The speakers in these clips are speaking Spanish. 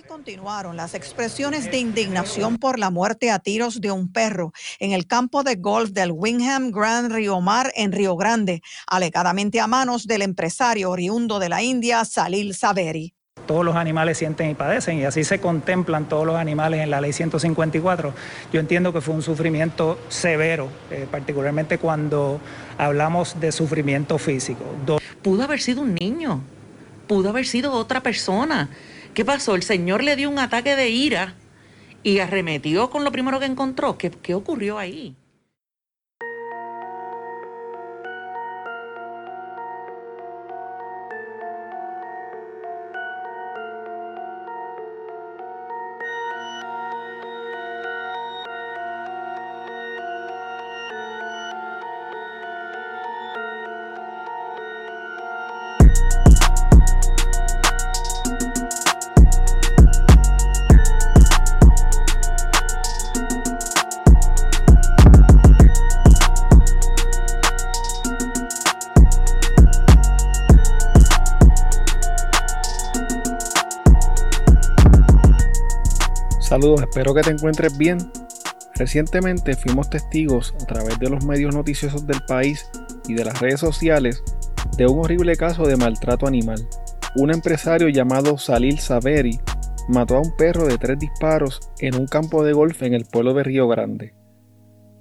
Hoy continuaron las expresiones de indignación por la muerte a tiros de un perro en el campo de golf del Wingham Grand Rio Mar en Río Grande, alegadamente a manos del empresario oriundo de la India, Salil Saveri. Todos los animales sienten y padecen y así se contemplan todos los animales en la ley 154. Yo entiendo que fue un sufrimiento severo, eh, particularmente cuando hablamos de sufrimiento físico. Pudo haber sido un niño, pudo haber sido otra persona ¿Qué pasó? El Señor le dio un ataque de ira y arremetió con lo primero que encontró. ¿Qué, qué ocurrió ahí? Saludos, espero que te encuentres bien. Recientemente fuimos testigos a través de los medios noticiosos del país y de las redes sociales de un horrible caso de maltrato animal. Un empresario llamado Salil Saveri mató a un perro de tres disparos en un campo de golf en el pueblo de Río Grande.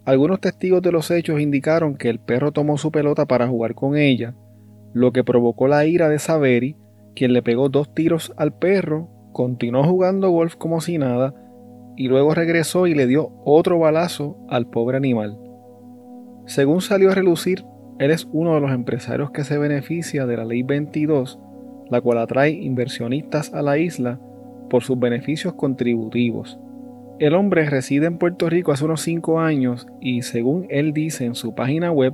Algunos testigos de los hechos indicaron que el perro tomó su pelota para jugar con ella, lo que provocó la ira de Saveri, quien le pegó dos tiros al perro continuó jugando golf como si nada y luego regresó y le dio otro balazo al pobre animal. Según salió a relucir, él es uno de los empresarios que se beneficia de la Ley 22, la cual atrae inversionistas a la isla por sus beneficios contributivos. El hombre reside en Puerto Rico hace unos 5 años y según él dice en su página web,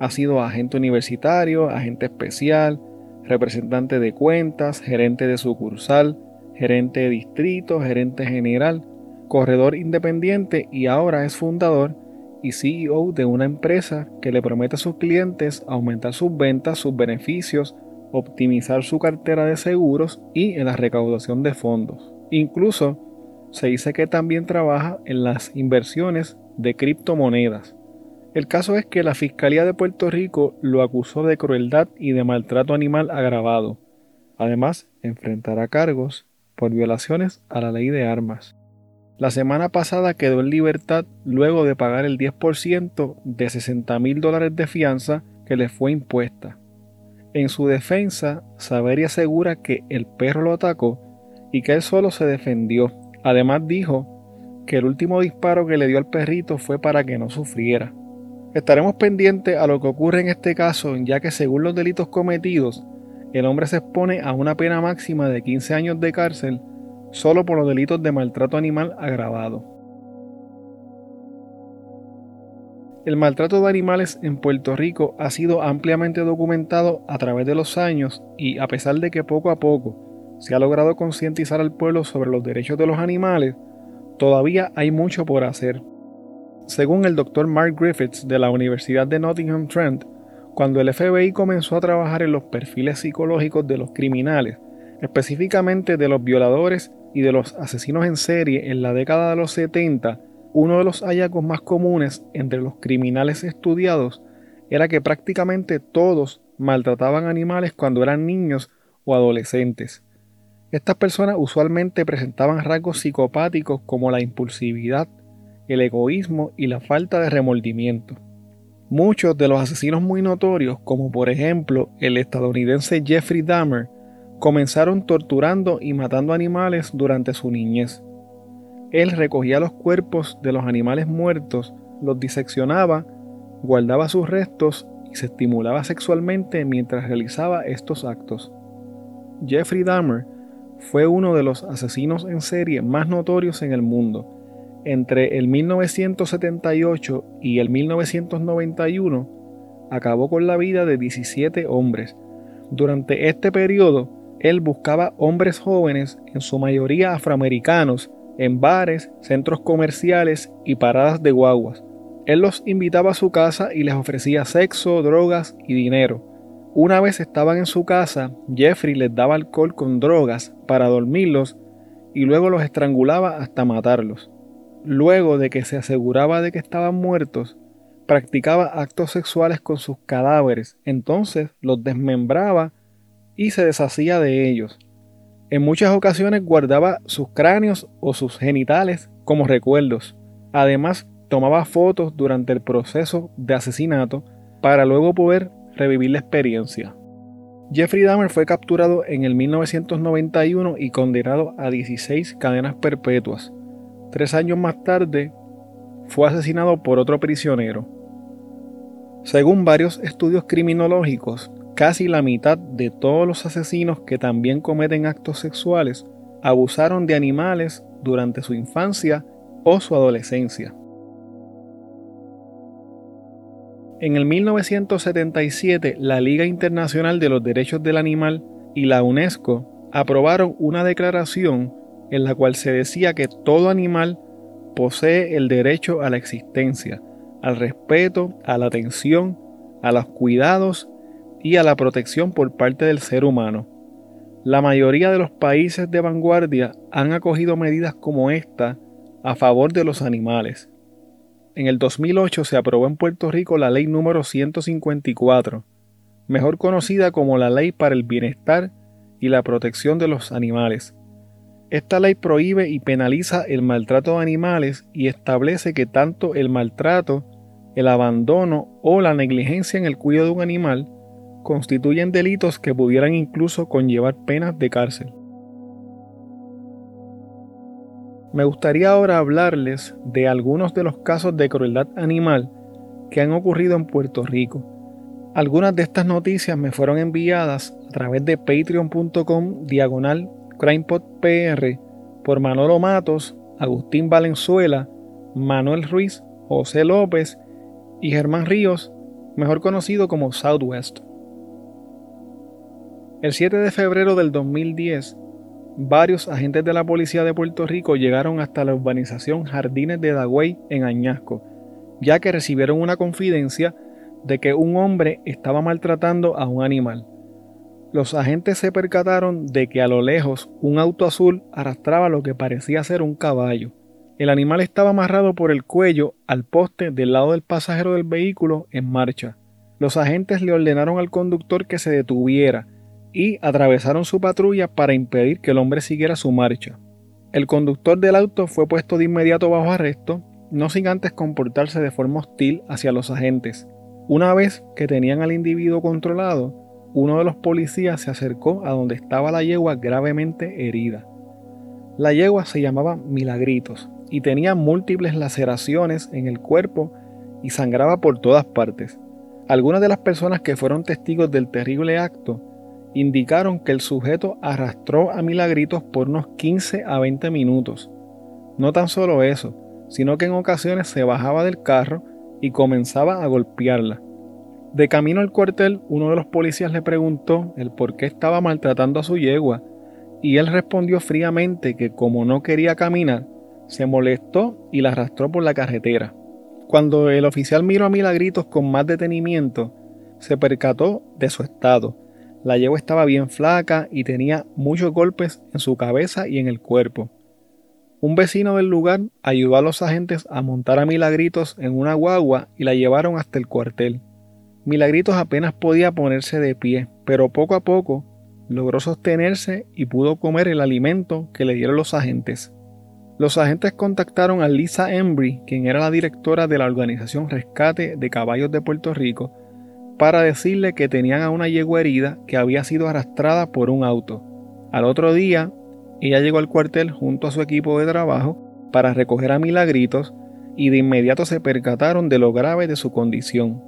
ha sido agente universitario, agente especial, representante de cuentas, gerente de sucursal, gerente de distrito, gerente general, corredor independiente y ahora es fundador y CEO de una empresa que le promete a sus clientes aumentar sus ventas, sus beneficios, optimizar su cartera de seguros y en la recaudación de fondos. Incluso se dice que también trabaja en las inversiones de criptomonedas. El caso es que la Fiscalía de Puerto Rico lo acusó de crueldad y de maltrato animal agravado. Además, enfrentará cargos por violaciones a la ley de armas. La semana pasada quedó en libertad luego de pagar el 10% de 60 mil dólares de fianza que le fue impuesta. En su defensa, Saveri asegura que el perro lo atacó y que él solo se defendió. Además dijo que el último disparo que le dio al perrito fue para que no sufriera. Estaremos pendientes a lo que ocurre en este caso, ya que según los delitos cometidos, el hombre se expone a una pena máxima de 15 años de cárcel solo por los delitos de maltrato animal agravado. El maltrato de animales en Puerto Rico ha sido ampliamente documentado a través de los años y a pesar de que poco a poco se ha logrado concientizar al pueblo sobre los derechos de los animales, todavía hay mucho por hacer. Según el doctor Mark Griffiths de la Universidad de Nottingham Trent, cuando el FBI comenzó a trabajar en los perfiles psicológicos de los criminales, específicamente de los violadores de los asesinos en serie en la década de los 70, uno de los hallazgos más comunes entre los criminales estudiados era que prácticamente todos maltrataban animales cuando eran niños o adolescentes. Estas personas usualmente presentaban rasgos psicopáticos como la impulsividad, el egoísmo y la falta de remordimiento. Muchos de los asesinos muy notorios, como por ejemplo el estadounidense Jeffrey Dahmer, comenzaron torturando y matando animales durante su niñez. Él recogía los cuerpos de los animales muertos, los diseccionaba, guardaba sus restos y se estimulaba sexualmente mientras realizaba estos actos. Jeffrey Dahmer fue uno de los asesinos en serie más notorios en el mundo entre el 1978 y el 1991 acabó con la vida de 17 hombres. Durante este periodo, él buscaba hombres jóvenes, en su mayoría afroamericanos, en bares, centros comerciales y paradas de guaguas. Él los invitaba a su casa y les ofrecía sexo, drogas y dinero. Una vez estaban en su casa, Jeffrey les daba alcohol con drogas para dormirlos y luego los estrangulaba hasta matarlos. Luego de que se aseguraba de que estaban muertos, practicaba actos sexuales con sus cadáveres, entonces los desmembraba y se deshacía de ellos. En muchas ocasiones guardaba sus cráneos o sus genitales como recuerdos. Además, tomaba fotos durante el proceso de asesinato para luego poder revivir la experiencia. Jeffrey Dahmer fue capturado en el 1991 y condenado a 16 cadenas perpetuas. Tres años más tarde, fue asesinado por otro prisionero. Según varios estudios criminológicos, casi la mitad de todos los asesinos que también cometen actos sexuales abusaron de animales durante su infancia o su adolescencia. En el 1977, la Liga Internacional de los Derechos del Animal y la UNESCO aprobaron una declaración en la cual se decía que todo animal posee el derecho a la existencia, al respeto, a la atención, a los cuidados y a la protección por parte del ser humano. La mayoría de los países de vanguardia han acogido medidas como esta a favor de los animales en el 2008 se aprobó en Puerto Rico la ley número 154, mejor conocida como la Ley para el Bienestar y la Protección de los Animales. Esta ley prohíbe y penaliza el maltrato de animales y establece que tanto el maltrato, el abandono o la negligencia en el cuidado de un animal constituyen delitos que pudieran incluso conllevar penas de cárcel. Me gustaría ahora hablarles de algunos de los casos de crueldad animal que han ocurrido en Puerto Rico. Algunas de estas noticias me fueron enviadas a través de patreon.com diagonal crimepodpr por Manolo Matos, Agustín Valenzuela, Manuel Ruiz, José López y Germán Ríos, mejor conocido como Southwest. El 7 de febrero del 2010, varios agentes de la policía de Puerto Rico llegaron hasta la urbanización Jardines de Dagüey en Añasco, ya que recibieron una confidencia de que un hombre estaba maltratando a un animal. Los agentes se percataron de que a lo lejos un auto azul arrastraba lo que parecía ser un caballo. El animal estaba amarrado por el cuello al poste del lado del pasajero del vehículo en marcha. Los agentes le ordenaron al conductor que se detuviera y atravesaron su patrulla para impedir que el hombre siguiera su marcha. El conductor del auto fue puesto de inmediato bajo arresto, no sin antes comportarse de forma hostil hacia los agentes. Una vez que tenían al individuo controlado, uno de los policías se acercó a donde estaba la yegua gravemente herida. La yegua se llamaba Milagritos y tenía múltiples laceraciones en el cuerpo y sangraba por todas partes. Algunas de las personas que fueron testigos del terrible acto indicaron que el sujeto arrastró a Milagritos por unos 15 a 20 minutos. No tan solo eso, sino que en ocasiones se bajaba del carro y comenzaba a golpearla. De camino al cuartel, uno de los policías le preguntó el por qué estaba maltratando a su yegua, y él respondió fríamente que como no quería caminar, se molestó y la arrastró por la carretera. Cuando el oficial miró a Milagritos con más detenimiento, se percató de su estado la yegua estaba bien flaca y tenía muchos golpes en su cabeza y en el cuerpo. Un vecino del lugar ayudó a los agentes a montar a Milagritos en una guagua y la llevaron hasta el cuartel. Milagritos apenas podía ponerse de pie, pero poco a poco logró sostenerse y pudo comer el alimento que le dieron los agentes. Los agentes contactaron a Lisa Embry, quien era la directora de la organización Rescate de Caballos de Puerto Rico, para decirle que tenían a una yegua herida que había sido arrastrada por un auto. Al otro día, ella llegó al cuartel junto a su equipo de trabajo para recoger a Milagritos y de inmediato se percataron de lo grave de su condición.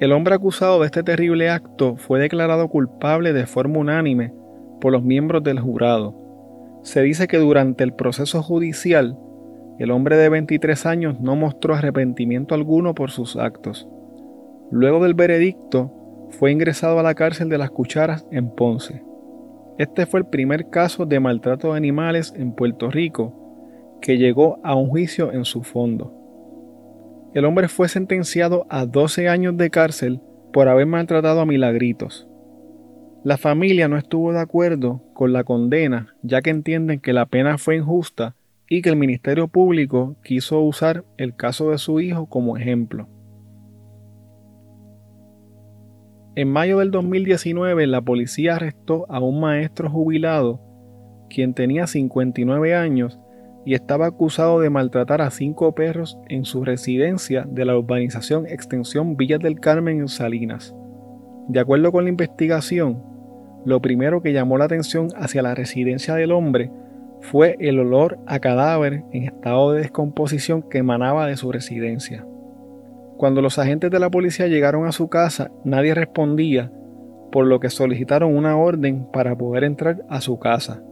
El hombre acusado de este terrible acto fue declarado culpable de forma unánime por los miembros del jurado. Se dice que durante el proceso judicial, el hombre de 23 años no mostró arrepentimiento alguno por sus actos. Luego del veredicto, fue ingresado a la cárcel de las Cucharas en Ponce. Este fue el primer caso de maltrato de animales en Puerto Rico que llegó a un juicio en su fondo. El hombre fue sentenciado a 12 años de cárcel por haber maltratado a Milagritos. La familia no estuvo de acuerdo con la condena, ya que entienden que la pena fue injusta y que el Ministerio Público quiso usar el caso de su hijo como ejemplo. En mayo del 2019, la policía arrestó a un maestro jubilado, quien tenía 59 años y estaba acusado de maltratar a cinco perros en su residencia de la urbanización Extensión Villas del Carmen en Salinas. De acuerdo con la investigación, lo primero que llamó la atención hacia la residencia del hombre fue el olor a cadáver en estado de descomposición que emanaba de su residencia. Cuando los agentes de la policía llegaron a su casa, nadie respondía, por lo que solicitaron una orden para poder entrar a su casa.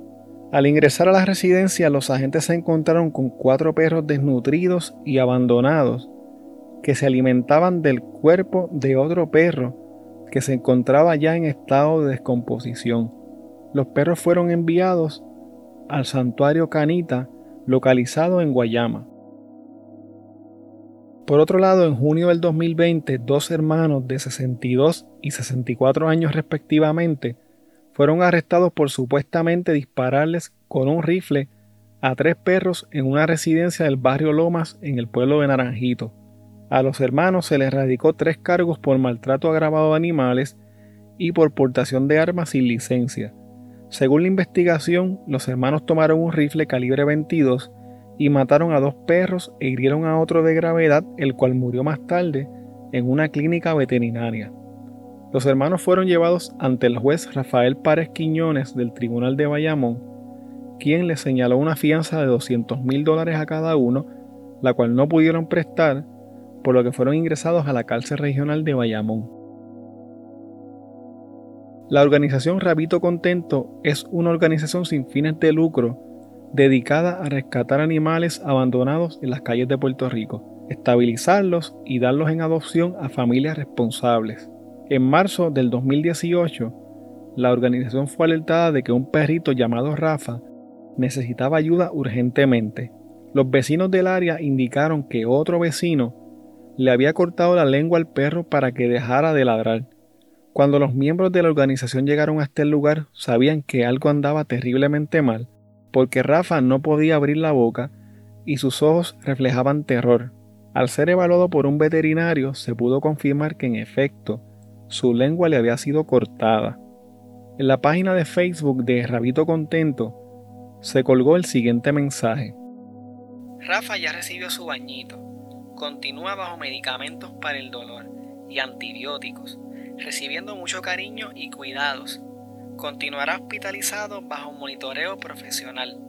Al ingresar a la residencia, los agentes se encontraron con cuatro perros desnutridos y abandonados que se alimentaban del cuerpo de otro perro que se encontraba ya en estado de descomposición. Los perros fueron enviados al santuario Canita, localizado en Guayama. Por otro lado, en junio del 2020, dos hermanos de 62 y 64 años respectivamente fueron arrestados por supuestamente dispararles con un rifle a tres perros en una residencia del barrio Lomas en el pueblo de Naranjito. A los hermanos se les radicó tres cargos por maltrato agravado de animales y por portación de armas sin licencia. Según la investigación, los hermanos tomaron un rifle calibre 22 y mataron a dos perros e hirieron a otro de gravedad, el cual murió más tarde en una clínica veterinaria. Los hermanos fueron llevados ante el juez Rafael Párez Quiñones del Tribunal de Bayamón, quien les señaló una fianza de 200 mil dólares a cada uno, la cual no pudieron prestar, por lo que fueron ingresados a la cárcel regional de Bayamón. La organización Rabito Contento es una organización sin fines de lucro dedicada a rescatar animales abandonados en las calles de Puerto Rico, estabilizarlos y darlos en adopción a familias responsables. En marzo del 2018, la organización fue alertada de que un perrito llamado Rafa necesitaba ayuda urgentemente. Los vecinos del área indicaron que otro vecino le había cortado la lengua al perro para que dejara de ladrar. Cuando los miembros de la organización llegaron a este lugar, sabían que algo andaba terriblemente mal, porque Rafa no podía abrir la boca y sus ojos reflejaban terror. Al ser evaluado por un veterinario, se pudo confirmar que en efecto su lengua le había sido cortada. En la página de Facebook de Rabito Contento se colgó el siguiente mensaje. Rafa ya recibió su bañito. Continúa bajo medicamentos para el dolor y antibióticos, recibiendo mucho cariño y cuidados. Continuará hospitalizado bajo monitoreo profesional.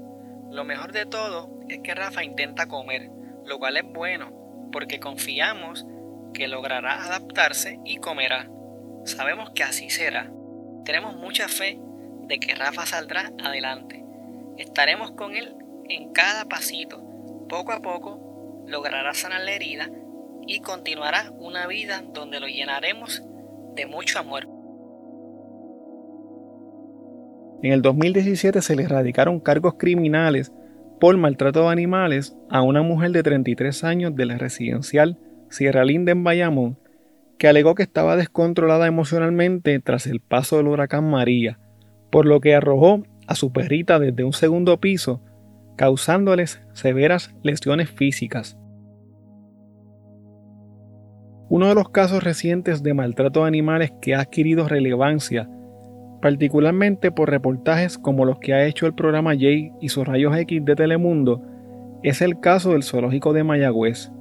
Lo mejor de todo es que Rafa intenta comer, lo cual es bueno, porque confiamos que logrará adaptarse y comerá. Sabemos que así será. Tenemos mucha fe de que Rafa saldrá adelante. Estaremos con él en cada pasito. Poco a poco logrará sanar la herida y continuará una vida donde lo llenaremos de mucho amor. En el 2017 se le erradicaron cargos criminales por maltrato de animales a una mujer de 33 años de la residencial Sierra Linda en Bayamón que alegó que estaba descontrolada emocionalmente tras el paso del huracán María, por lo que arrojó a su perrita desde un segundo piso, causándoles severas lesiones físicas. Uno de los casos recientes de maltrato de animales que ha adquirido relevancia, particularmente por reportajes como los que ha hecho el programa Jay y sus rayos X de Telemundo, es el caso del zoológico de Mayagüez.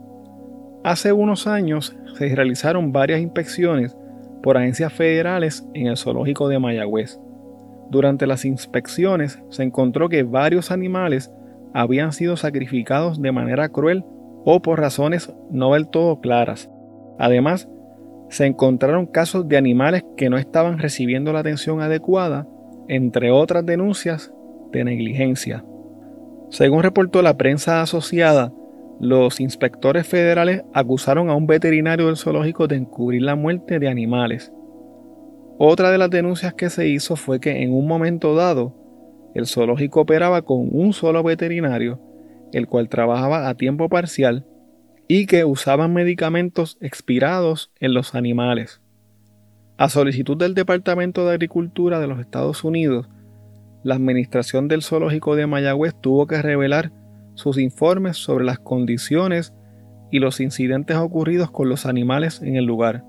Hace unos años se realizaron varias inspecciones por agencias federales en el zoológico de Mayagüez. Durante las inspecciones se encontró que varios animales habían sido sacrificados de manera cruel o por razones no del todo claras. Además, se encontraron casos de animales que no estaban recibiendo la atención adecuada, entre otras denuncias de negligencia. Según reportó la prensa asociada, los inspectores federales acusaron a un veterinario del zoológico de encubrir la muerte de animales. Otra de las denuncias que se hizo fue que en un momento dado, el zoológico operaba con un solo veterinario, el cual trabajaba a tiempo parcial y que usaban medicamentos expirados en los animales. A solicitud del Departamento de Agricultura de los Estados Unidos, la Administración del Zoológico de Mayagüez tuvo que revelar sus informes sobre las condiciones y los incidentes ocurridos con los animales en el lugar.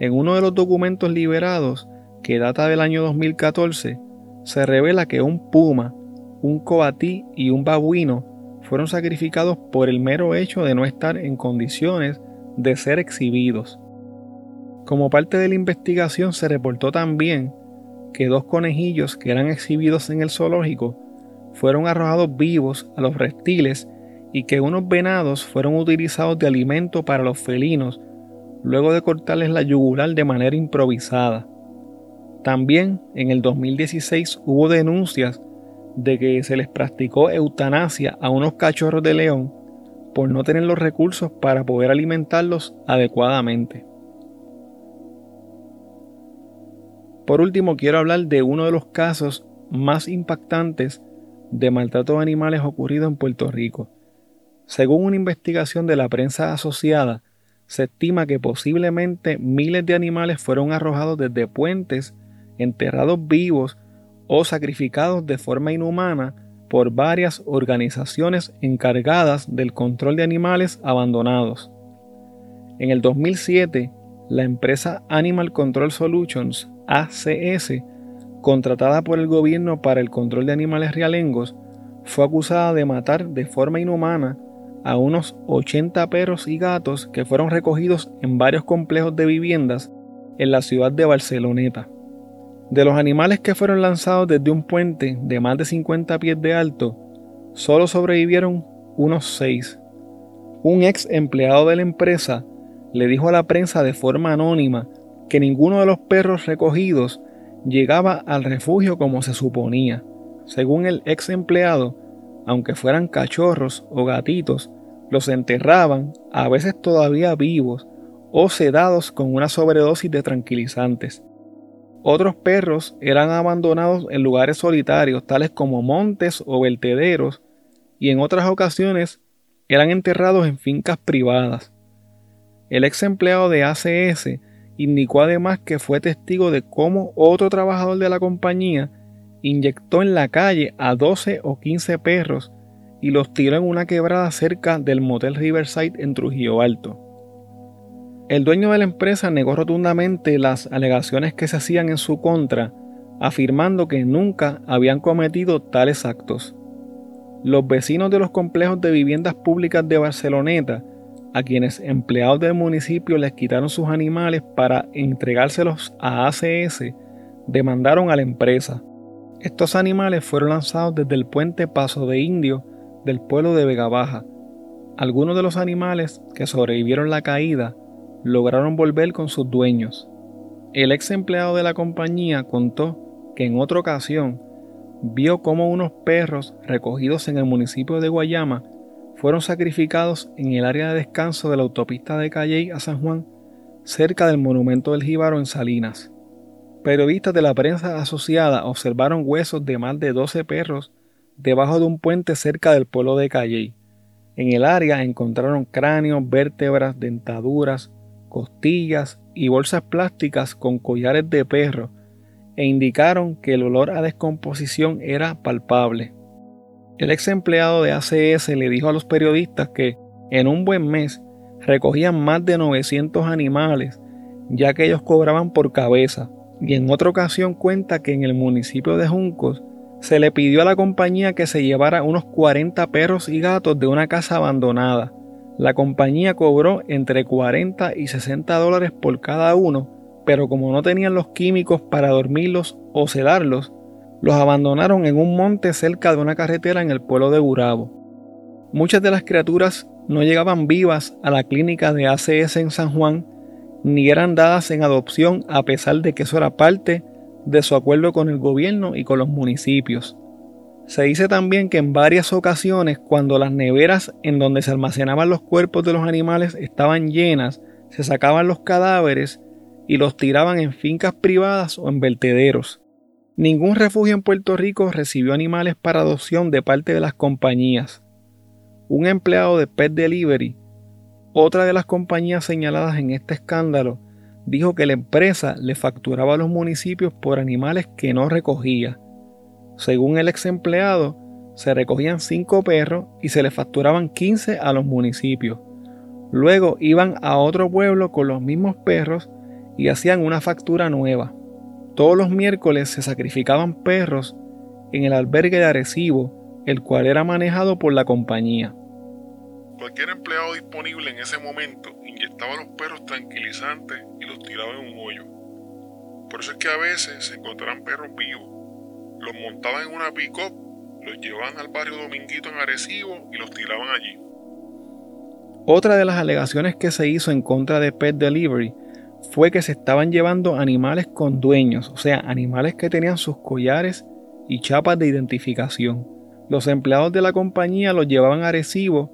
En uno de los documentos liberados, que data del año 2014, se revela que un puma, un coatí y un babuino fueron sacrificados por el mero hecho de no estar en condiciones de ser exhibidos. Como parte de la investigación se reportó también que dos conejillos que eran exhibidos en el zoológico fueron arrojados vivos a los reptiles y que unos venados fueron utilizados de alimento para los felinos luego de cortarles la yugular de manera improvisada. También en el 2016 hubo denuncias de que se les practicó eutanasia a unos cachorros de león por no tener los recursos para poder alimentarlos adecuadamente. Por último, quiero hablar de uno de los casos más impactantes de maltrato de animales ocurrido en Puerto Rico. Según una investigación de la prensa asociada, se estima que posiblemente miles de animales fueron arrojados desde puentes, enterrados vivos o sacrificados de forma inhumana por varias organizaciones encargadas del control de animales abandonados. En el 2007, la empresa Animal Control Solutions, ACS, contratada por el gobierno para el control de animales realengos, fue acusada de matar de forma inhumana a unos 80 perros y gatos que fueron recogidos en varios complejos de viviendas en la ciudad de Barceloneta. De los animales que fueron lanzados desde un puente de más de 50 pies de alto, solo sobrevivieron unos 6. Un ex empleado de la empresa le dijo a la prensa de forma anónima que ninguno de los perros recogidos llegaba al refugio como se suponía. Según el ex empleado, aunque fueran cachorros o gatitos, los enterraban, a veces todavía vivos, o sedados con una sobredosis de tranquilizantes. Otros perros eran abandonados en lugares solitarios, tales como montes o vertederos, y en otras ocasiones eran enterrados en fincas privadas. El ex empleado de ACS indicó además que fue testigo de cómo otro trabajador de la compañía inyectó en la calle a 12 o 15 perros y los tiró en una quebrada cerca del motel Riverside en Trujillo Alto. El dueño de la empresa negó rotundamente las alegaciones que se hacían en su contra, afirmando que nunca habían cometido tales actos. Los vecinos de los complejos de viviendas públicas de Barceloneta a quienes empleados del municipio les quitaron sus animales para entregárselos a ACS, demandaron a la empresa. Estos animales fueron lanzados desde el puente Paso de Indio del pueblo de Vega Baja. Algunos de los animales que sobrevivieron la caída lograron volver con sus dueños. El ex empleado de la compañía contó que en otra ocasión vio cómo unos perros recogidos en el municipio de Guayama fueron sacrificados en el área de descanso de la autopista de Calley a San Juan, cerca del monumento del Jíbaro en Salinas. Periodistas de la prensa asociada observaron huesos de más de 12 perros debajo de un puente cerca del pueblo de Calley. En el área encontraron cráneos, vértebras, dentaduras, costillas y bolsas plásticas con collares de perro e indicaron que el olor a descomposición era palpable. El ex empleado de ACS le dijo a los periodistas que en un buen mes recogían más de 900 animales, ya que ellos cobraban por cabeza. Y en otra ocasión cuenta que en el municipio de Juncos se le pidió a la compañía que se llevara unos 40 perros y gatos de una casa abandonada. La compañía cobró entre 40 y 60 dólares por cada uno, pero como no tenían los químicos para dormirlos o sedarlos, los abandonaron en un monte cerca de una carretera en el pueblo de Burabo. Muchas de las criaturas no llegaban vivas a la clínica de ACS en San Juan, ni eran dadas en adopción a pesar de que eso era parte de su acuerdo con el gobierno y con los municipios. Se dice también que en varias ocasiones cuando las neveras en donde se almacenaban los cuerpos de los animales estaban llenas, se sacaban los cadáveres y los tiraban en fincas privadas o en vertederos. Ningún refugio en Puerto Rico recibió animales para adopción de parte de las compañías. Un empleado de Pet Delivery, otra de las compañías señaladas en este escándalo, dijo que la empresa le facturaba a los municipios por animales que no recogía. Según el ex empleado, se recogían 5 perros y se le facturaban 15 a los municipios. Luego iban a otro pueblo con los mismos perros y hacían una factura nueva. Todos los miércoles se sacrificaban perros en el albergue de Arecibo, el cual era manejado por la compañía. Cualquier empleado disponible en ese momento inyectaba los perros tranquilizantes y los tiraba en un hoyo. Por eso es que a veces se encontraban perros vivos. Los montaban en una pick-up, los llevaban al barrio Dominguito en Arecibo y los tiraban allí. Otra de las alegaciones que se hizo en contra de Pet Delivery fue que se estaban llevando animales con dueños, o sea, animales que tenían sus collares y chapas de identificación. Los empleados de la compañía los llevaban a Arecibo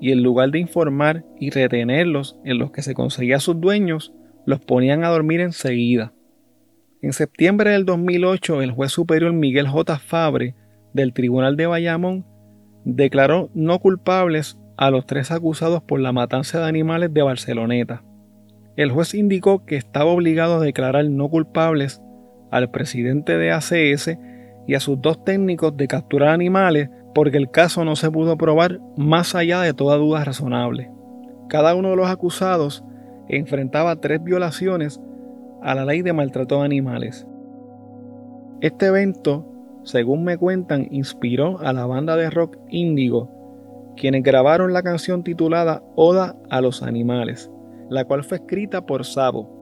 y en lugar de informar y retenerlos en los que se conseguía sus dueños, los ponían a dormir enseguida. En septiembre del 2008, el juez superior Miguel J. Fabre del Tribunal de Bayamón declaró no culpables a los tres acusados por la matanza de animales de Barceloneta. El juez indicó que estaba obligado a declarar no culpables al presidente de ACS y a sus dos técnicos de capturar animales porque el caso no se pudo probar más allá de toda duda razonable. Cada uno de los acusados enfrentaba tres violaciones a la ley de maltrato de animales. Este evento, según me cuentan, inspiró a la banda de rock Índigo, quienes grabaron la canción titulada Oda a los Animales, la cual fue escrita por Sabo.